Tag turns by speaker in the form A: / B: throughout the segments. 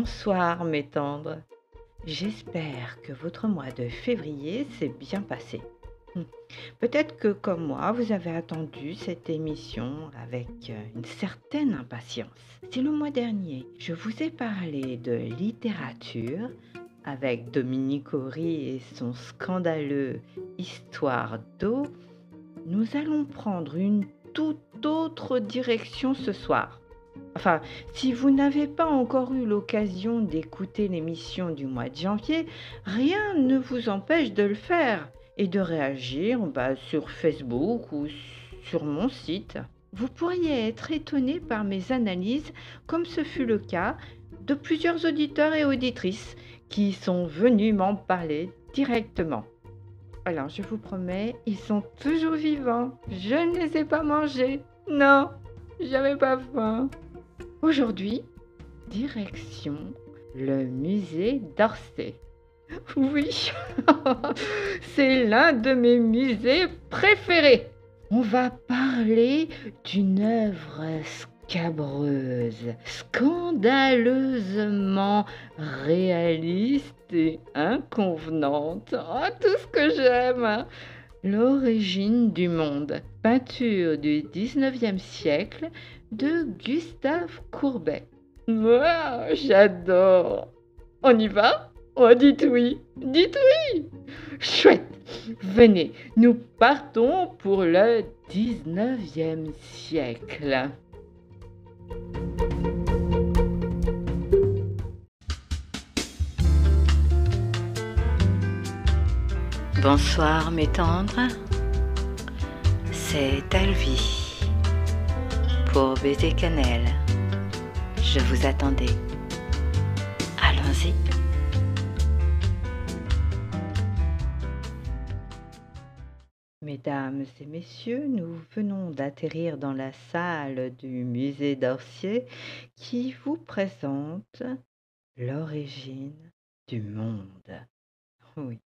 A: Bonsoir mes tendres. J'espère que votre mois de février s'est bien passé. Hmm. Peut-être que comme moi, vous avez attendu cette émission avec euh, une certaine impatience. Si le mois dernier, je vous ai parlé de littérature avec Dominique Horry et son scandaleux Histoire d'eau, nous allons prendre une toute autre direction ce soir. Enfin, si vous n'avez pas encore eu l'occasion d'écouter l'émission du mois de janvier, rien ne vous empêche de le faire et de réagir bah, sur Facebook ou sur mon site. Vous pourriez être étonné par mes analyses, comme ce fut le cas de plusieurs auditeurs et auditrices qui sont venus m'en parler directement. Alors, je vous promets, ils sont toujours vivants. Je ne les ai pas mangés. Non, j'avais pas faim. Aujourd'hui, direction le musée d'Orsay. Oui, c'est l'un de mes musées préférés. On va parler d'une œuvre scabreuse, scandaleusement réaliste et inconvenante. Oh, tout ce que j'aime L'origine du monde, peinture du 19e siècle de Gustave Courbet. Moi, j'adore. On y va? Oh, dites oui, dites oui. Chouette. Venez, nous partons pour le 19e siècle. Bonsoir mes tendres, c'est Alvi pour Baiser Cannelle. Je vous attendais. Allons-y. Mesdames et messieurs, nous venons d'atterrir dans la salle du musée d'Orsier qui vous présente l'origine du monde. Oui.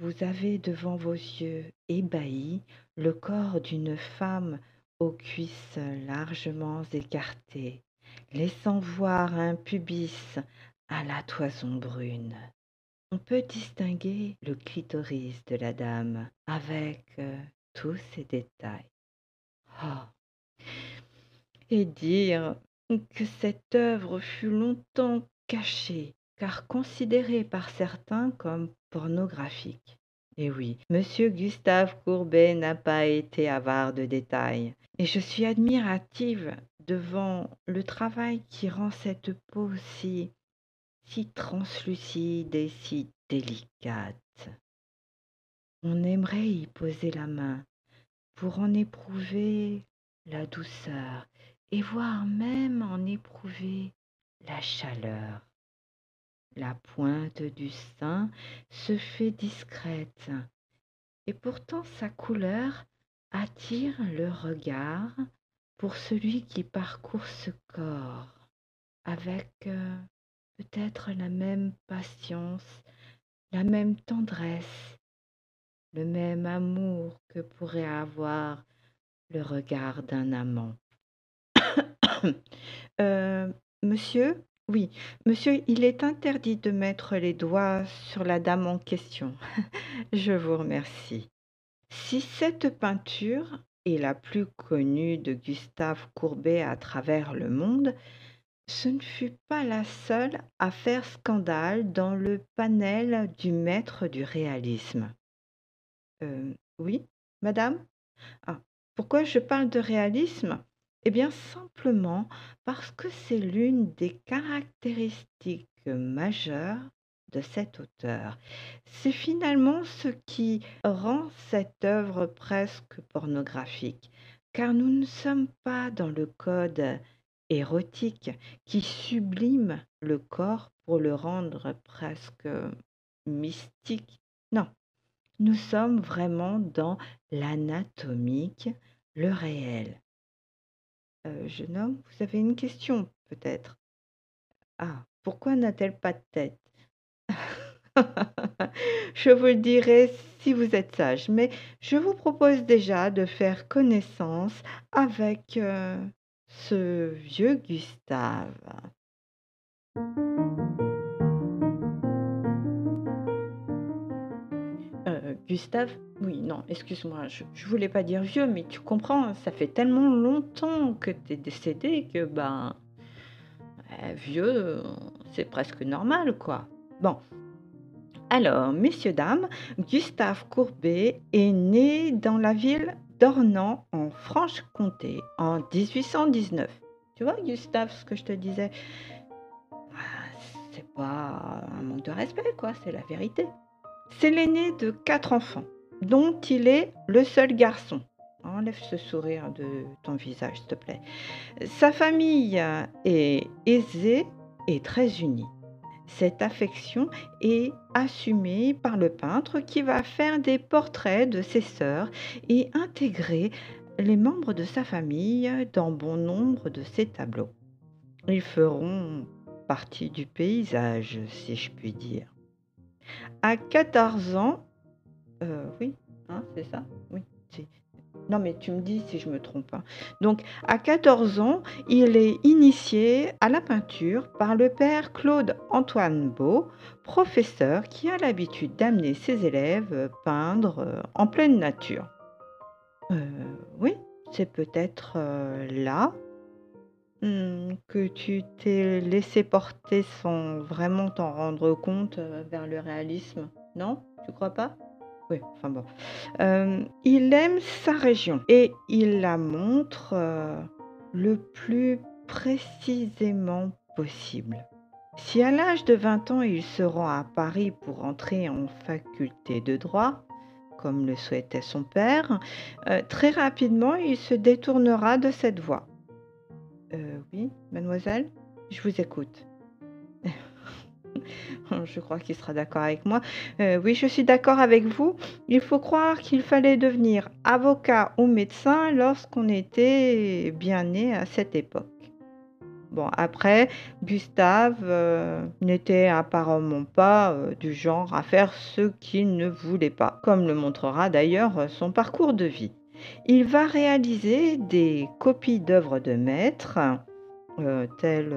A: Vous avez devant vos yeux ébahis le corps d'une femme aux cuisses largement écartées, laissant voir un pubis à la toison brune. On peut distinguer le clitoris de la dame avec euh, tous ses détails. Oh. Et dire que cette œuvre fut longtemps cachée car considéré par certains comme pornographique. Et oui, Monsieur Gustave Courbet n'a pas été avare de détails, et je suis admirative devant le travail qui rend cette peau si, si translucide et si délicate. On aimerait y poser la main pour en éprouver la douceur et voire même en éprouver la chaleur. La pointe du sein se fait discrète, et pourtant sa couleur attire le regard pour celui qui parcourt ce corps avec euh, peut-être la même patience, la même tendresse, le même amour que pourrait avoir le regard d'un amant. Euh, monsieur, oui, monsieur, il est interdit de mettre les doigts sur la dame en question. Je vous remercie. Si cette peinture est la plus connue de Gustave Courbet à travers le monde, ce ne fut pas la seule à faire scandale dans le panel du maître du réalisme. Euh, oui, madame? Ah, Pourquoi je parle de réalisme? Eh bien, simplement parce que c'est l'une des caractéristiques majeures de cet auteur. C'est finalement ce qui rend cette œuvre presque pornographique, car nous ne sommes pas dans le code érotique qui sublime le corps pour le rendre presque mystique. Non, nous sommes vraiment dans l'anatomique, le réel. Euh, jeune homme, vous avez une question peut-être Ah, pourquoi n'a-t-elle pas de tête? Je vous le dirai si vous êtes sage, mais je vous propose déjà de faire connaissance avec euh, ce vieux Gustave. Euh, Gustave? Oui, non, excuse-moi, je, voulais pas dire vieux, mais tu comprends, ça fait tellement longtemps que tu es décédé que, ben, euh, vieux, c'est presque normal, quoi. Bon, alors, messieurs, dames, Gustave Courbet est né dans la ville d'Ornans, en Franche-Comté, en 1819. Tu vois, Gustave, ce que je te disais? Ah, C'est pas un manque de respect, quoi, c'est la vérité. C'est l'aîné de quatre enfants, dont il est le seul garçon. Enlève ce sourire de ton visage, s'il te plaît. Sa famille est aisée et très unie. Cette affection est assumée par le peintre qui va faire des portraits de ses sœurs et intégrer les membres de sa famille dans bon nombre de ses tableaux. Ils feront partie du paysage, si je puis dire. À 14 ans, euh, oui, hein, c'est ça, oui. Non, mais tu me dis si je me trompe. hein. Donc, à 14 ans, il est initié à la peinture par le père Claude-Antoine Beau, professeur qui a l'habitude d'amener ses élèves peindre euh, en pleine nature. Euh, oui, c'est peut-être là hmm, que tu t'es laissé porter sans vraiment t'en rendre compte vers le réalisme. Non? Tu crois pas? Oui, enfin bon. Euh, il aime sa région et il la montre euh, le plus précisément possible. Si à l'âge de 20 ans il se rend à Paris pour entrer en faculté de droit, comme le souhaitait son père, euh, très rapidement il se détournera de cette voie. Oui, mademoiselle, je vous écoute. Je crois qu'il sera d'accord avec moi. Euh, oui, je suis d'accord avec vous. Il faut croire qu'il fallait devenir avocat ou médecin lorsqu'on était bien né à cette époque. Bon, après, Gustave euh, n'était apparemment pas euh, du genre à faire ce qu'il ne voulait pas, comme le montrera d'ailleurs son parcours de vie. Il va réaliser des copies d'œuvres de maîtres, telles,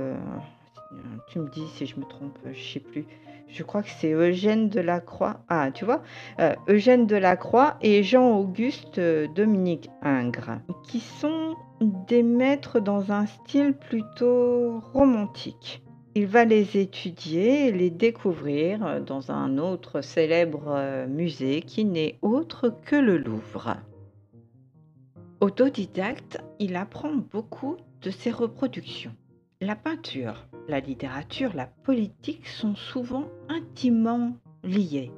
A: tu me dis si je me trompe, je sais plus. Je crois que c'est Eugène Delacroix. Ah, tu vois, euh, Eugène Delacroix et Jean-Auguste euh, Dominique Ingres, qui sont des maîtres dans un style plutôt romantique. Il va les étudier et les découvrir euh, dans un autre célèbre euh, musée qui n'est autre que le Louvre. Autodidacte, il apprend beaucoup de ses reproductions. La peinture, la littérature, la politique sont souvent intimement liées.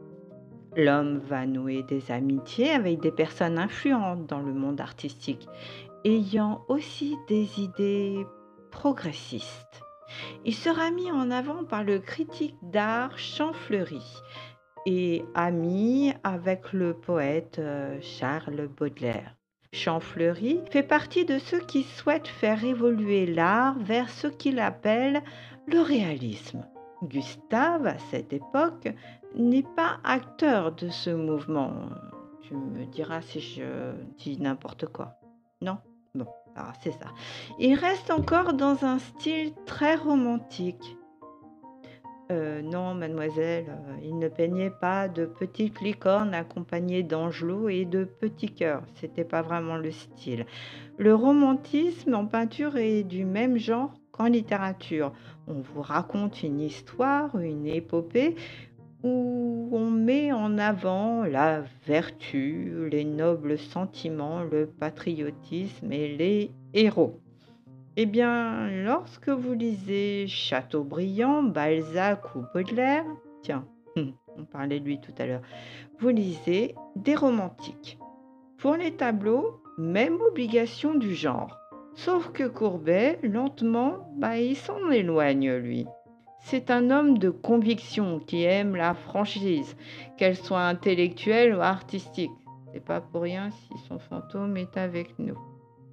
A: L'homme va nouer des amitiés avec des personnes influentes dans le monde artistique, ayant aussi des idées progressistes. Il sera mis en avant par le critique d'art Champfleury et ami avec le poète euh, Charles Baudelaire. Champfleury fait partie de ceux qui souhaitent faire évoluer l'art vers ce qu'il appelle le réalisme. Gustave, à cette époque, n'est pas acteur de ce mouvement. Tu me diras si je dis n'importe quoi. Non? Bon, c'est ça. Il reste encore dans un style très romantique. Euh, non, mademoiselle, euh, il ne peignait pas de petites licornes accompagnées d'angelots et de petits cœurs. C'était pas vraiment le style. Le romantisme en peinture est du même genre qu'en littérature. On vous raconte une histoire, une épopée où on met en avant la vertu, les nobles sentiments, le patriotisme et les héros. Eh bien, lorsque vous lisez Chateaubriand, Balzac ou Baudelaire, tiens, on parlait de lui tout à l'heure, vous lisez des romantiques. Pour les tableaux, même obligation du genre. Sauf que Courbet, lentement, bah, il s'en éloigne, lui. C'est un homme de conviction qui aime la franchise, qu'elle soit intellectuelle ou artistique. C'est pas pour rien si son fantôme est avec nous.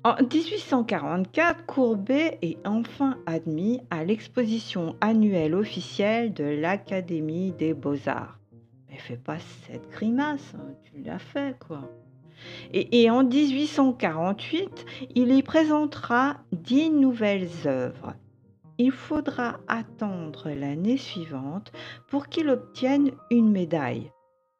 A: En 1844, Courbet est enfin admis à l'exposition annuelle officielle de l'Académie des Beaux-Arts. Mais fais pas cette grimace, hein, tu l'as fait quoi. Et, et en 1848, il y présentera dix nouvelles œuvres. il faudra attendre l'année suivante pour qu'il obtienne une médaille.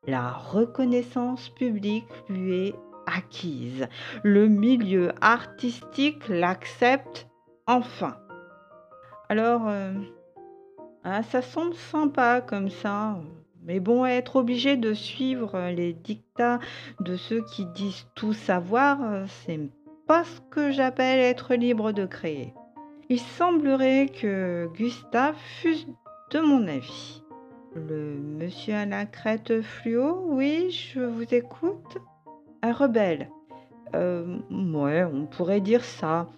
A: La reconnaissance publique lui est acquise. Le milieu artistique l'accepte enfin. Alors, euh, ah, ça semble sympa comme ça. Mais bon, être obligé de suivre les dictats de ceux qui disent tout savoir, c'est pas ce que j'appelle être libre de créer. Il semblerait que Gustave fût de mon avis. Le monsieur à la crête fluo, oui, je vous écoute. Un rebelle. Euh, ouais, on pourrait dire ça.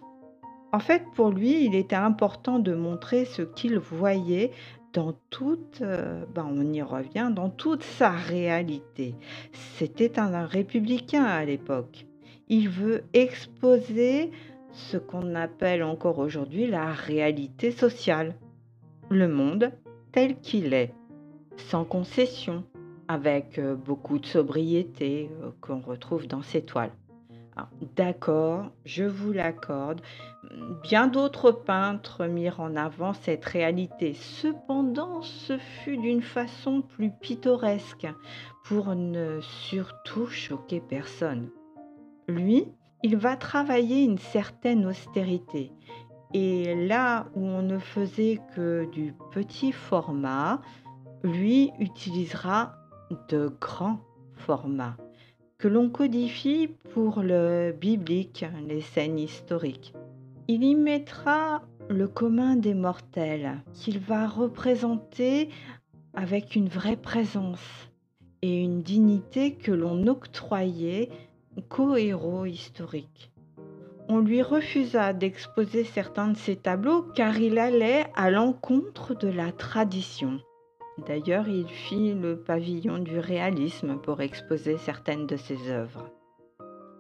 A: En fait, pour lui, il était important de montrer ce qu'il voyait dans toute, euh, ben, on y revient, dans toute sa réalité. C'était un républicain à l'époque. Il veut exposer ce qu'on appelle encore aujourd'hui la réalité sociale, le monde tel qu'il est, sans concession, avec euh, beaucoup de sobriété euh, qu'on retrouve dans ses toiles. D'accord, je vous l'accorde, bien d'autres peintres mirent en avant cette réalité. Cependant, ce fut d'une façon plus pittoresque, pour ne surtout choquer personne. Lui, il va travailler une certaine austérité. Et là où on ne faisait que du petit format, lui utilisera de grands formats que l'on codifie pour le biblique, les scènes historiques. Il y mettra le commun des mortels qu'il va représenter avec une vraie présence et une dignité que l'on octroyait co-héros historique. On lui refusa d'exposer certains de ses tableaux car il allait à l'encontre de la tradition. D'ailleurs, il fit le pavillon du réalisme pour exposer certaines de ses œuvres.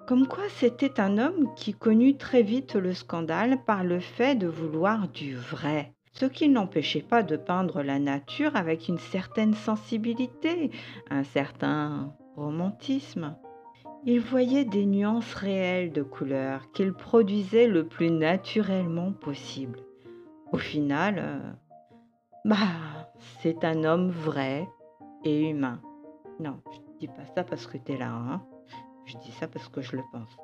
A: Comme quoi c'était un homme qui connut très vite le scandale par le fait de vouloir du vrai, ce qui n'empêchait pas de peindre la nature avec une certaine sensibilité, un certain romantisme. Il voyait des nuances réelles de couleurs qu'il produisait le plus naturellement possible. Au final, euh, bah, c'est un homme vrai et humain. Non, je ne dis pas ça parce que tu es là, hein. Je dis ça parce que je le pense.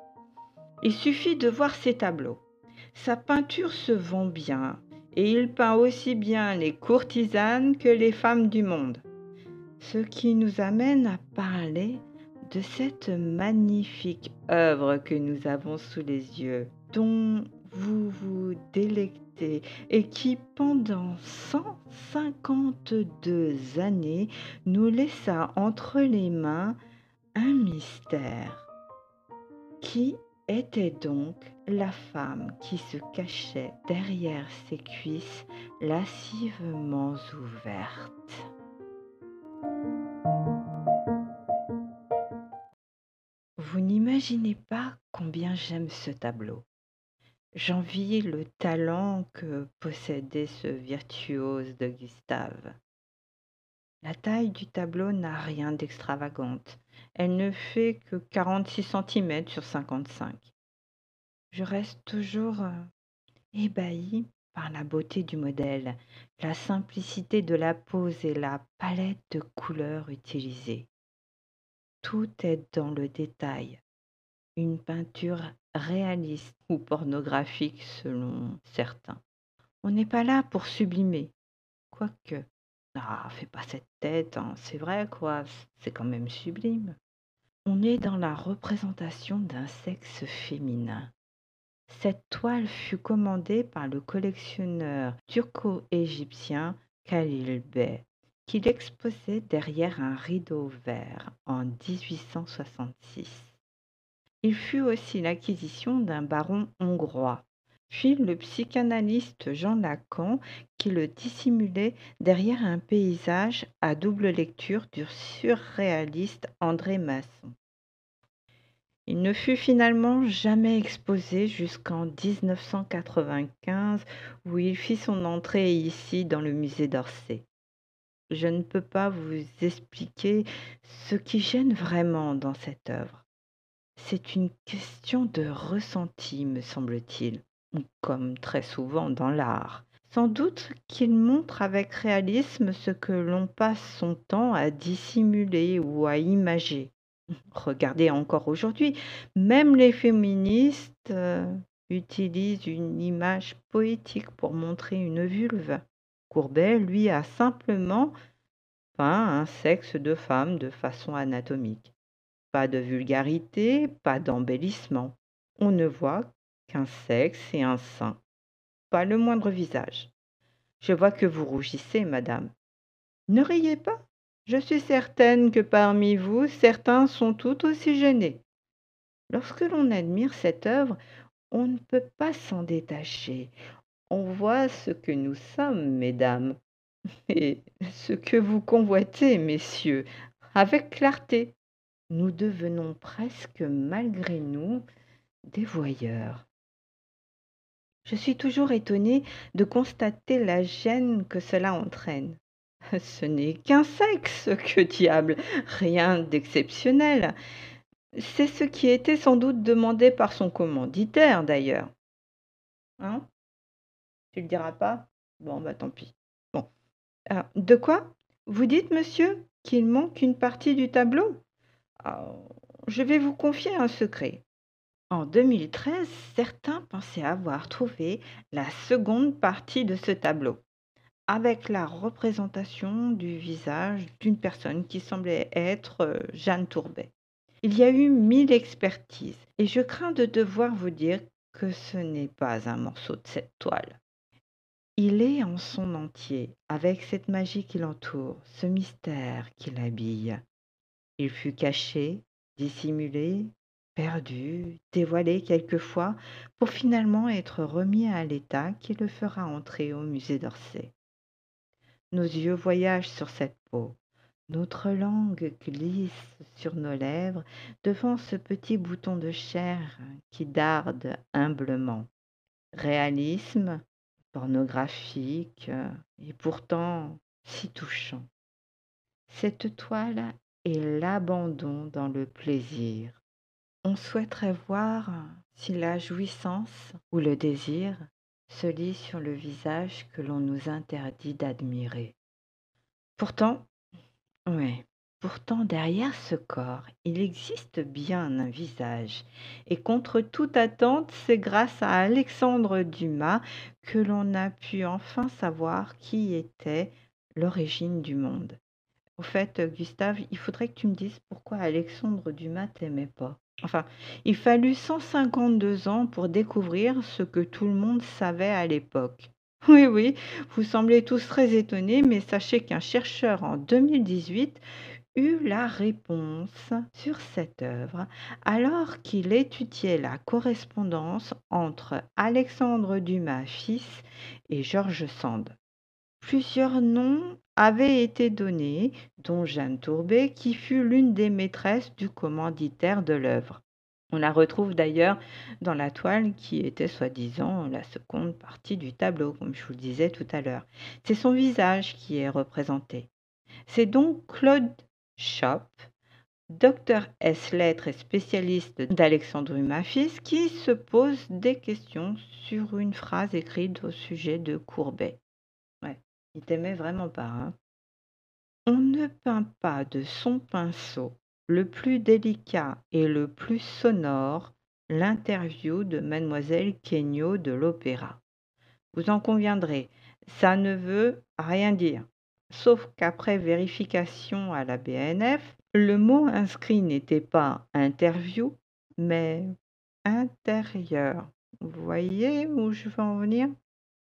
A: Il suffit de voir ses tableaux. Sa peinture se vend bien et il peint aussi bien les courtisanes que les femmes du monde. Ce qui nous amène à parler de cette magnifique œuvre que nous avons sous les yeux, dont vous vous délectez et qui pendant 152 années nous laissa entre les mains un mystère. Qui était donc la femme qui se cachait derrière ses cuisses lascivement ouvertes? Vous n'imaginez pas combien j'aime ce tableau. J'envie le talent que possédait ce virtuose de Gustave. La taille du tableau n'a rien d'extravagante. Elle ne fait que 46 cm sur 55. Je reste toujours euh, ébahie par la beauté du modèle, la simplicité de la pose et la palette de couleurs utilisées. Tout est dans le détail. Une peinture réaliste ou pornographique selon certains. On n'est pas là pour sublimer. Quoique. Ah, fais pas cette tête, hein. c'est vrai quoi, c'est quand même sublime. On est dans la représentation d'un sexe féminin. Cette toile fut commandée par le collectionneur turco-égyptien Khalil Bey qu'il exposait derrière un rideau vert en 1866. Il fut aussi l'acquisition d'un baron hongrois, puis le psychanalyste Jean Lacan qui le dissimulait derrière un paysage à double lecture du surréaliste André Masson. Il ne fut finalement jamais exposé jusqu'en 1995 où il fit son entrée ici dans le musée d'Orsay je ne peux pas vous expliquer ce qui gêne vraiment dans cette œuvre. C'est une question de ressenti, me semble-t-il, comme très souvent dans l'art. Sans doute qu'il montre avec réalisme ce que l'on passe son temps à dissimuler ou à imager. Regardez encore aujourd'hui, même les féministes euh, utilisent une image poétique pour montrer une vulve. Courbet, lui, a simplement peint un sexe de femme de façon anatomique. Pas de vulgarité, pas d'embellissement. On ne voit qu'un sexe et un sein. Pas le moindre visage. Je vois que vous rougissez, madame. Ne riez pas. Je suis certaine que parmi vous, certains sont tout aussi gênés. Lorsque l'on admire cette œuvre, on ne peut pas s'en détacher. On voit ce que nous sommes, mesdames, et ce que vous convoitez, messieurs, avec clarté. Nous devenons presque, malgré nous, des voyeurs. Je suis toujours étonnée de constater la gêne que cela entraîne. Ce n'est qu'un sexe, que diable, rien d'exceptionnel. C'est ce qui était sans doute demandé par son commanditaire, d'ailleurs. Hein? Tu le diras pas? Bon, bah tant pis. Bon. de quoi Vous dites, monsieur, qu'il manque une partie du tableau? Je vais vous confier un secret. En 2013, certains pensaient avoir trouvé la seconde partie de ce tableau, avec la représentation du visage d'une personne qui semblait être euh, Jeanne Tourbet. Il y a eu mille expertises, et je crains de devoir vous dire que ce n'est pas un morceau de cette toile. Il est en son entier, avec cette magie qui l'entoure, ce mystère qui l'habille. Il fut caché, dissimulé, perdu, dévoilé quelquefois, pour finalement être remis à l'état qui le fera entrer au musée d'Orsay. Nos yeux voyagent sur cette peau, notre langue glisse sur nos lèvres devant ce petit bouton de chair qui darde humblement. Réalisme, pornographique et pourtant si touchant. Cette toile est l'abandon dans le plaisir, on souhaiterait voir si la jouissance ou le désir se lit sur le visage que l'on nous interdit d'admirer. Pourtant, oui, pourtant derrière ce corps, il existe bien un visage, et contre toute attente, c'est grâce à Alexandre Dumas que l'on a pu enfin savoir qui était l'origine du monde. Au fait, Gustave, il faudrait que tu me dises pourquoi Alexandre Dumas t'aimait pas. Enfin, il fallut 152 ans pour découvrir ce que tout le monde savait à l'époque. Oui, oui, vous semblez tous très étonnés, mais sachez qu'un chercheur en 2018 eut la réponse sur cette œuvre alors qu'il étudiait la correspondance entre Alexandre Dumas fils et Georges Sand. Plusieurs noms avaient été donnés, dont Jeanne Tourbet, qui fut l'une des maîtresses du commanditaire de l'œuvre. On la retrouve d'ailleurs dans la toile qui était soi-disant la seconde partie du tableau, comme je vous le disais tout à l'heure. C'est son visage qui est représenté. C'est donc Claude Schopp, docteur S lettres et spécialiste d'Alexandre Dumas fils, qui se pose des questions sur une phrase écrite au sujet de Courbet. Il vraiment pas, hein. On ne peint pas de son pinceau le plus délicat et le plus sonore l'interview de mademoiselle Kenyo de l'opéra. Vous en conviendrez, ça ne veut rien dire, sauf qu'après vérification à la BNF, le mot inscrit n'était pas interview, mais intérieur. Vous voyez où je veux en venir?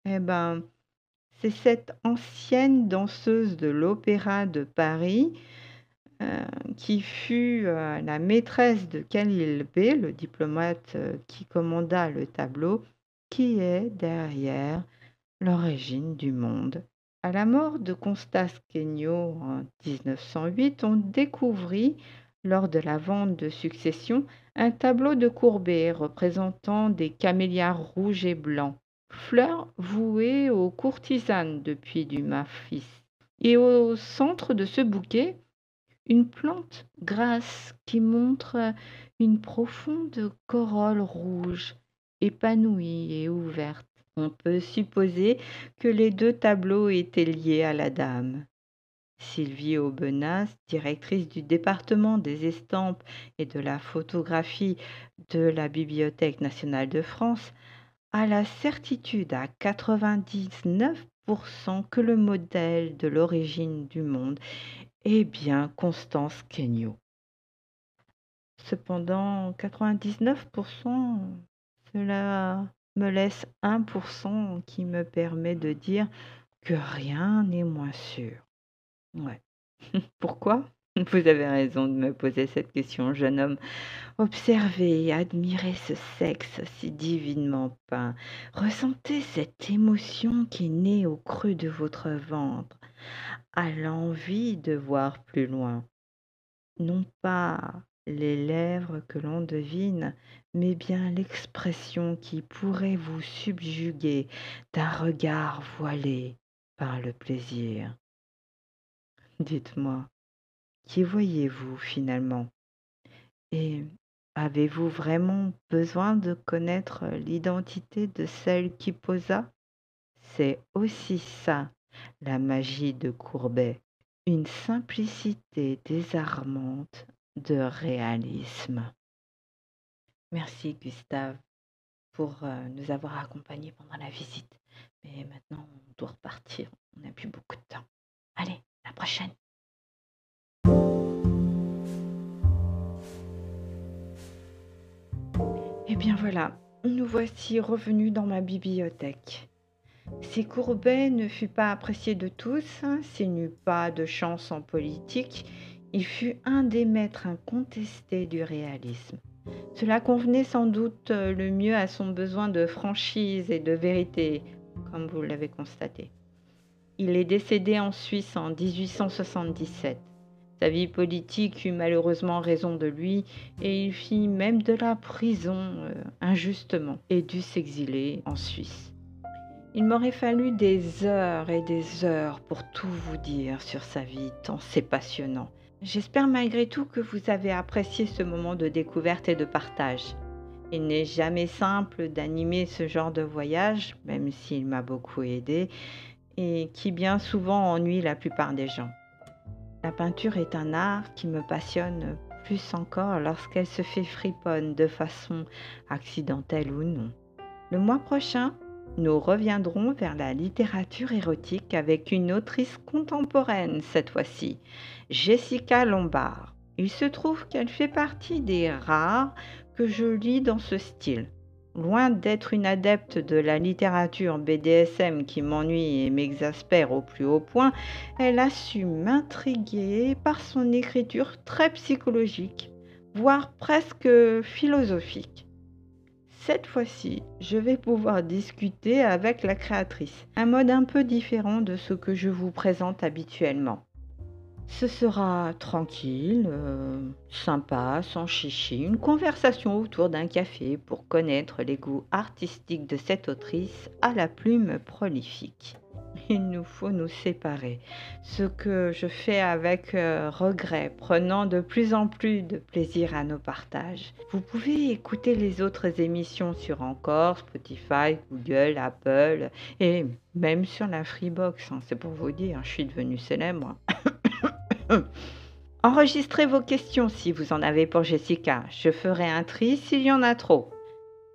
A: Eh ben, c'est cette ancienne danseuse de l'Opéra de Paris euh, qui fut euh, la maîtresse de Khalil B, le diplomate euh, qui commanda le tableau, qui est derrière l'origine du monde. À la mort de Constance Kenyo en 1908, on découvrit, lors de la vente de succession, un tableau de Courbet représentant des camélias rouges et blancs fleur vouée aux courtisanes depuis du fils. Et au centre de ce bouquet, une plante grasse qui montre une profonde corolle rouge, épanouie et ouverte. On peut supposer que les deux tableaux étaient liés à la dame. Sylvie Aubenas, directrice du département des estampes et de la photographie de la Bibliothèque nationale de France, la certitude à 99% que le modèle de l'origine du monde est bien Constance Kenyo. Cependant, 99%, cela me laisse 1% qui me permet de dire que rien n'est moins sûr. Ouais. Pourquoi? Vous avez raison de me poser cette question, jeune homme. Observez et admirez ce sexe si divinement peint. Ressentez cette émotion qui née au creux de votre ventre, à l'envie de voir plus loin. Non pas les lèvres que l'on devine, mais bien l'expression qui pourrait vous subjuguer d'un regard voilé par le plaisir. Dites-moi, qui voyez-vous finalement? Et avez-vous vraiment besoin de connaître l'identité de celle qui posa? C'est aussi ça, la magie de Courbet, une simplicité désarmante de réalisme. Merci Gustave pour nous avoir accompagnés pendant la visite. Mais maintenant, on doit repartir. On n'a plus beaucoup de temps. Allez, la prochaine. Bien voilà, nous voici revenus dans ma bibliothèque. Si Courbet ne fut pas apprécié de tous, s'il n'eut pas de chance en politique, il fut un des maîtres incontestés du réalisme. Cela convenait sans doute le mieux à son besoin de franchise et de vérité, comme vous l'avez constaté. Il est décédé en Suisse en 1877. Sa vie politique eut malheureusement raison de lui et il fit même de la prison euh, injustement et dut s'exiler en Suisse. Il m'aurait fallu des heures et des heures pour tout vous dire sur sa vie, tant c'est passionnant. J'espère malgré tout que vous avez apprécié ce moment de découverte et de partage. Il n'est jamais simple d'animer ce genre de voyage, même s'il m'a beaucoup aidé, et qui bien souvent ennuie la plupart des gens. La peinture est un art qui me passionne plus encore lorsqu'elle se fait friponne de façon accidentelle ou non. Le mois prochain, nous reviendrons vers la littérature érotique avec une autrice contemporaine cette fois-ci, Jessica Lombard. Il se trouve qu'elle fait partie des rares que je lis dans ce style. Loin d'être une adepte de la littérature BDSM qui m'ennuie et m'exaspère au plus haut point, elle a su m'intriguer par son écriture très psychologique, voire presque philosophique. Cette fois-ci, je vais pouvoir discuter avec la créatrice, un mode un peu différent de ce que je vous présente habituellement. Ce sera tranquille, euh, sympa, sans chichi, une conversation autour d'un café pour connaître les goûts artistiques de cette autrice à la plume prolifique il nous faut nous séparer. Ce que je fais avec euh, regret, prenant de plus en plus de plaisir à nos partages. Vous pouvez écouter les autres émissions sur Encore, Spotify, Google, Apple et même sur la Freebox. Hein, c'est pour vous dire, je suis devenue célèbre. Enregistrez vos questions si vous en avez pour Jessica. Je ferai un tri s'il y en a trop.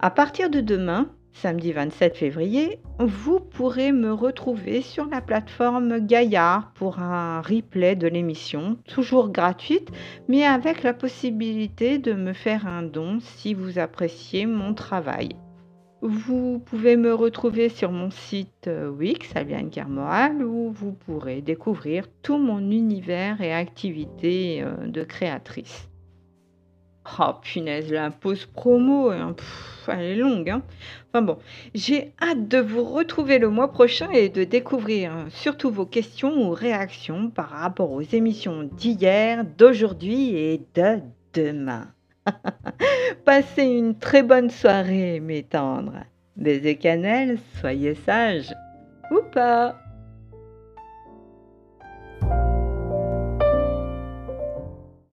A: À partir de demain, samedi 27 février, vous pourrez me retrouver sur la plateforme Gaillard pour un replay de l'émission, toujours gratuite, mais avec la possibilité de me faire un don si vous appréciez mon travail. Vous pouvez me retrouver sur mon site euh, Wix, Albiane Carmoral, où vous pourrez découvrir tout mon univers et activités euh, de créatrice. Oh punaise, la pause promo, hein, elle est longue. Hein. Enfin bon, j'ai hâte de vous retrouver le mois prochain et de découvrir euh, surtout vos questions ou réactions par rapport aux émissions d'hier, d'aujourd'hui et de demain. Passez une très bonne soirée, mes tendres. Baiser cannelle, soyez sages. Ou pas.